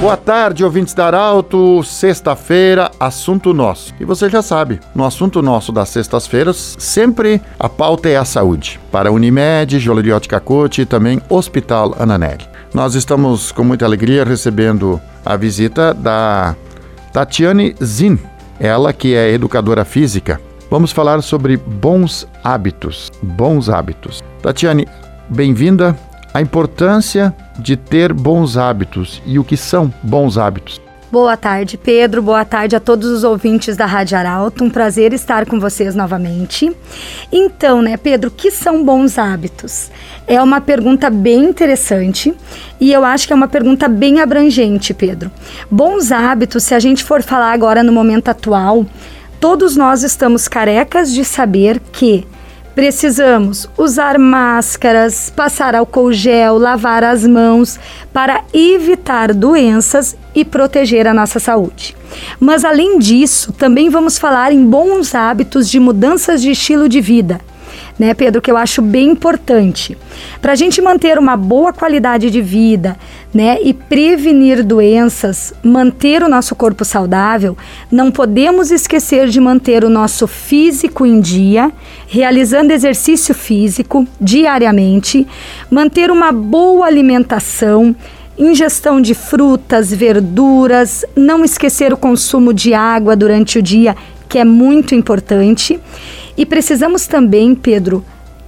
Boa tarde, ouvintes da Arauto. Sexta-feira, assunto nosso. E você já sabe, no assunto nosso das sextas-feiras, sempre a pauta é a saúde. Para Unimed, Joleriot Cacote e também Hospital Ananelli. Nós estamos com muita alegria recebendo a visita da Tatiane Zin, ela que é educadora física. Vamos falar sobre bons hábitos. Bons hábitos. Tatiane, bem-vinda. A importância de ter bons hábitos e o que são bons hábitos. Boa tarde, Pedro. Boa tarde a todos os ouvintes da Rádio Arauto. Um prazer estar com vocês novamente. Então, né, Pedro, o que são bons hábitos? É uma pergunta bem interessante e eu acho que é uma pergunta bem abrangente, Pedro. Bons hábitos, se a gente for falar agora no momento atual, todos nós estamos carecas de saber que Precisamos usar máscaras, passar álcool gel, lavar as mãos para evitar doenças e proteger a nossa saúde. Mas além disso, também vamos falar em bons hábitos de mudanças de estilo de vida né, Pedro, que eu acho bem importante. Para a gente manter uma boa qualidade de vida, né, e prevenir doenças, manter o nosso corpo saudável, não podemos esquecer de manter o nosso físico em dia, realizando exercício físico diariamente, manter uma boa alimentação, ingestão de frutas, verduras, não esquecer o consumo de água durante o dia, que é muito importante. E precisamos também, Pedro,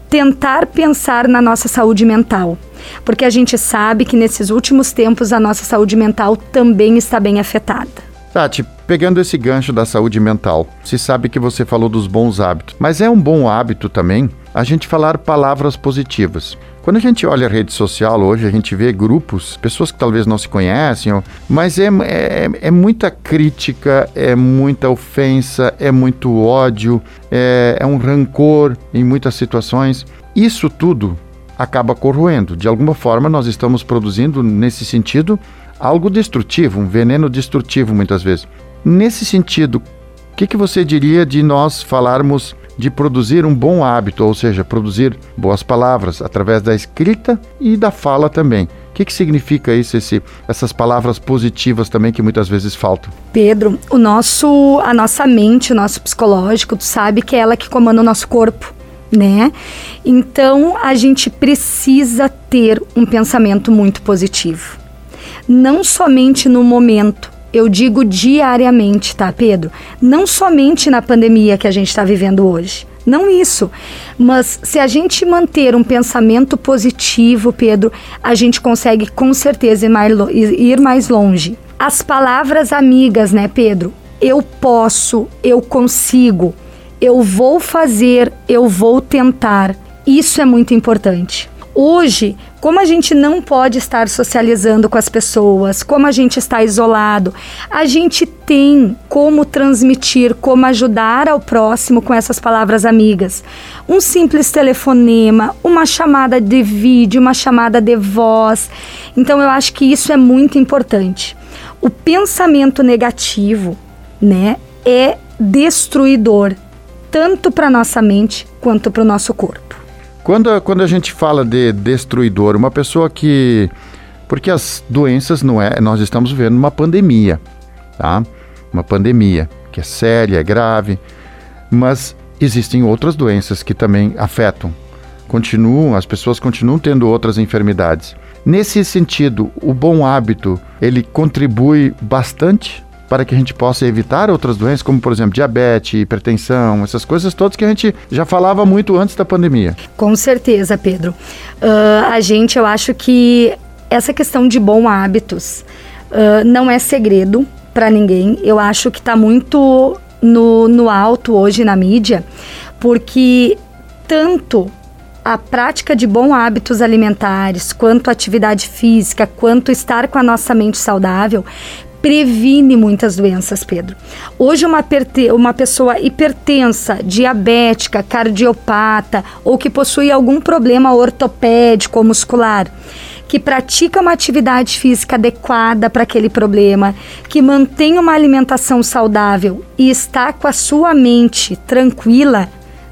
tentar pensar na nossa saúde mental, porque a gente sabe que nesses últimos tempos a nossa saúde mental também está bem afetada. Tati, pegando esse gancho da saúde mental, se sabe que você falou dos bons hábitos, mas é um bom hábito também a gente falar palavras positivas. Quando a gente olha a rede social hoje, a gente vê grupos, pessoas que talvez não se conhecem, mas é, é, é muita crítica, é muita ofensa, é muito ódio, é, é um rancor em muitas situações. Isso tudo acaba corroendo. De alguma forma, nós estamos produzindo, nesse sentido, algo destrutivo, um veneno destrutivo muitas vezes. Nesse sentido, o que, que você diria de nós falarmos de produzir um bom hábito, ou seja, produzir boas palavras através da escrita e da fala também. O que, que significa isso, esse, essas palavras positivas também que muitas vezes faltam? Pedro, o nosso, a nossa mente, o nosso psicológico, tu sabe que é ela que comanda o nosso corpo, né? Então a gente precisa ter um pensamento muito positivo. Não somente no momento, eu digo diariamente, tá, Pedro? Não somente na pandemia que a gente está vivendo hoje. Não isso. Mas se a gente manter um pensamento positivo, Pedro, a gente consegue com certeza ir mais, longe. As palavras amigas, né, Pedro? Eu posso, eu consigo, eu vou fazer, eu vou tentar. Isso é muito importante. Hoje, como a gente não pode estar socializando com as pessoas, como a gente está isolado, a gente tem como transmitir, como ajudar ao próximo com essas palavras amigas. Um simples telefonema, uma chamada de vídeo, uma chamada de voz. Então eu acho que isso é muito importante. O pensamento negativo, né, é destruidor tanto para nossa mente quanto para o nosso corpo. Quando, quando a gente fala de destruidor, uma pessoa que. Porque as doenças não é. Nós estamos vivendo uma pandemia, tá? Uma pandemia que é séria, é grave, mas existem outras doenças que também afetam. Continuam, as pessoas continuam tendo outras enfermidades. Nesse sentido, o bom hábito, ele contribui bastante para que a gente possa evitar outras doenças, como por exemplo diabetes, hipertensão, essas coisas todas que a gente já falava muito antes da pandemia. Com certeza, Pedro. Uh, a gente, eu acho que essa questão de bons hábitos uh, não é segredo para ninguém. Eu acho que está muito no, no alto hoje na mídia, porque tanto a prática de bons hábitos alimentares, quanto atividade física, quanto estar com a nossa mente saudável, previne muitas doenças, Pedro. Hoje, uma, uma pessoa hipertensa, diabética, cardiopata ou que possui algum problema ortopédico ou muscular, que pratica uma atividade física adequada para aquele problema, que mantém uma alimentação saudável e está com a sua mente tranquila,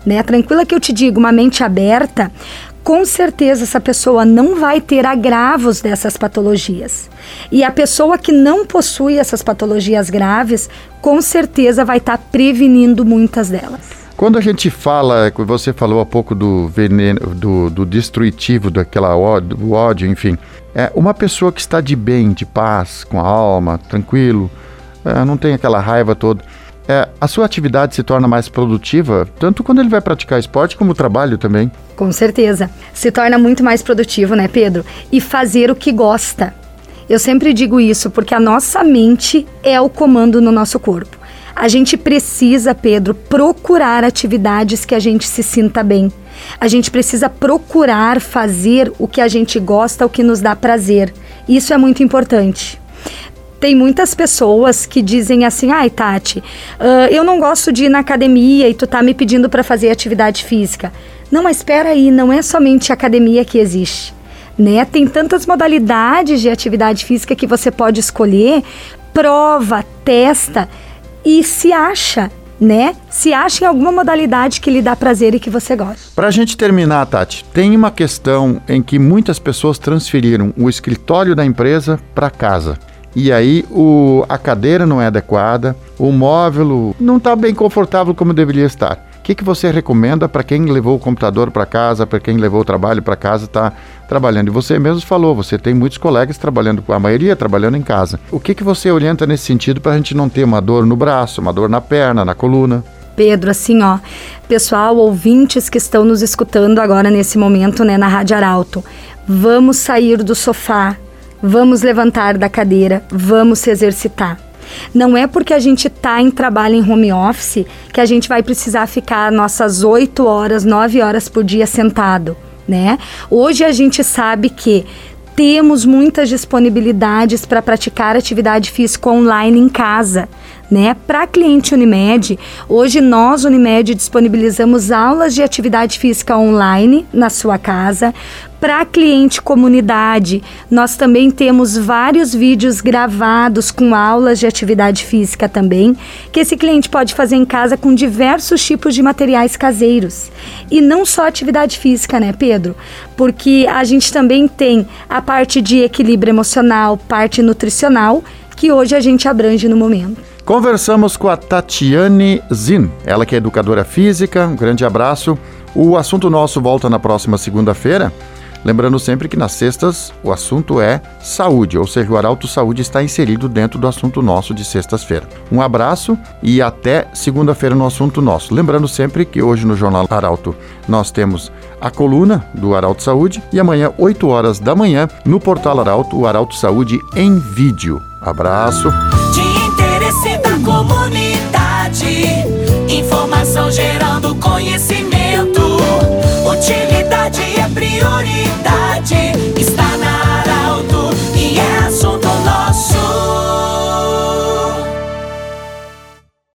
né? Tranquila que eu te digo, uma mente aberta, com certeza essa pessoa não vai ter agravos dessas patologias. E a pessoa que não possui essas patologias graves, com certeza vai estar tá prevenindo muitas delas. Quando a gente fala, você falou há pouco do veneno, do, do destrutivo, daquela ódio, do ódio, enfim, é uma pessoa que está de bem, de paz, com a alma, tranquilo, é, não tem aquela raiva toda é, a sua atividade se torna mais produtiva, tanto quando ele vai praticar esporte como o trabalho também. Com certeza. Se torna muito mais produtivo, né, Pedro? E fazer o que gosta. Eu sempre digo isso porque a nossa mente é o comando no nosso corpo. A gente precisa, Pedro, procurar atividades que a gente se sinta bem. A gente precisa procurar fazer o que a gente gosta, o que nos dá prazer. Isso é muito importante tem muitas pessoas que dizem assim: ai, Tati, uh, eu não gosto de ir na academia e tu tá me pedindo para fazer atividade física. Não, mas espera aí, não é somente academia que existe. Né? Tem tantas modalidades de atividade física que você pode escolher, prova, testa e se acha, né? Se acha em alguma modalidade que lhe dá prazer e que você gosta. Para a gente terminar, Tati, tem uma questão em que muitas pessoas transferiram o escritório da empresa para casa e aí o, a cadeira não é adequada, o móvel não está bem confortável como deveria estar. O que, que você recomenda para quem levou o computador para casa, para quem levou o trabalho para casa, está trabalhando? E você mesmo falou, você tem muitos colegas trabalhando, a maioria trabalhando em casa. O que, que você orienta nesse sentido para a gente não ter uma dor no braço, uma dor na perna, na coluna? Pedro, assim, ó, pessoal, ouvintes que estão nos escutando agora nesse momento, né, na Rádio Arauto, vamos sair do sofá, vamos levantar da cadeira, vamos se exercitar. Não é porque a gente está em trabalho em home office que a gente vai precisar ficar nossas 8 horas, 9 horas por dia sentado, né? Hoje a gente sabe que temos muitas disponibilidades para praticar atividade física online em casa. Né? Para cliente Unimed, hoje nós, Unimed, disponibilizamos aulas de atividade física online na sua casa. Para cliente comunidade, nós também temos vários vídeos gravados com aulas de atividade física também, que esse cliente pode fazer em casa com diversos tipos de materiais caseiros. E não só atividade física, né, Pedro? Porque a gente também tem a parte de equilíbrio emocional, parte nutricional, que hoje a gente abrange no momento. Conversamos com a Tatiane Zin, ela que é educadora física. Um grande abraço. O assunto nosso volta na próxima segunda-feira. Lembrando sempre que nas sextas o assunto é saúde, ou seja, o Arauto Saúde está inserido dentro do assunto nosso de sextas-feira. Um abraço e até segunda-feira no assunto nosso. Lembrando sempre que hoje no Jornal Arauto nós temos a coluna do Arauto Saúde e amanhã, 8 horas da manhã, no portal Arauto, o Arauto Saúde em vídeo. Abraço. De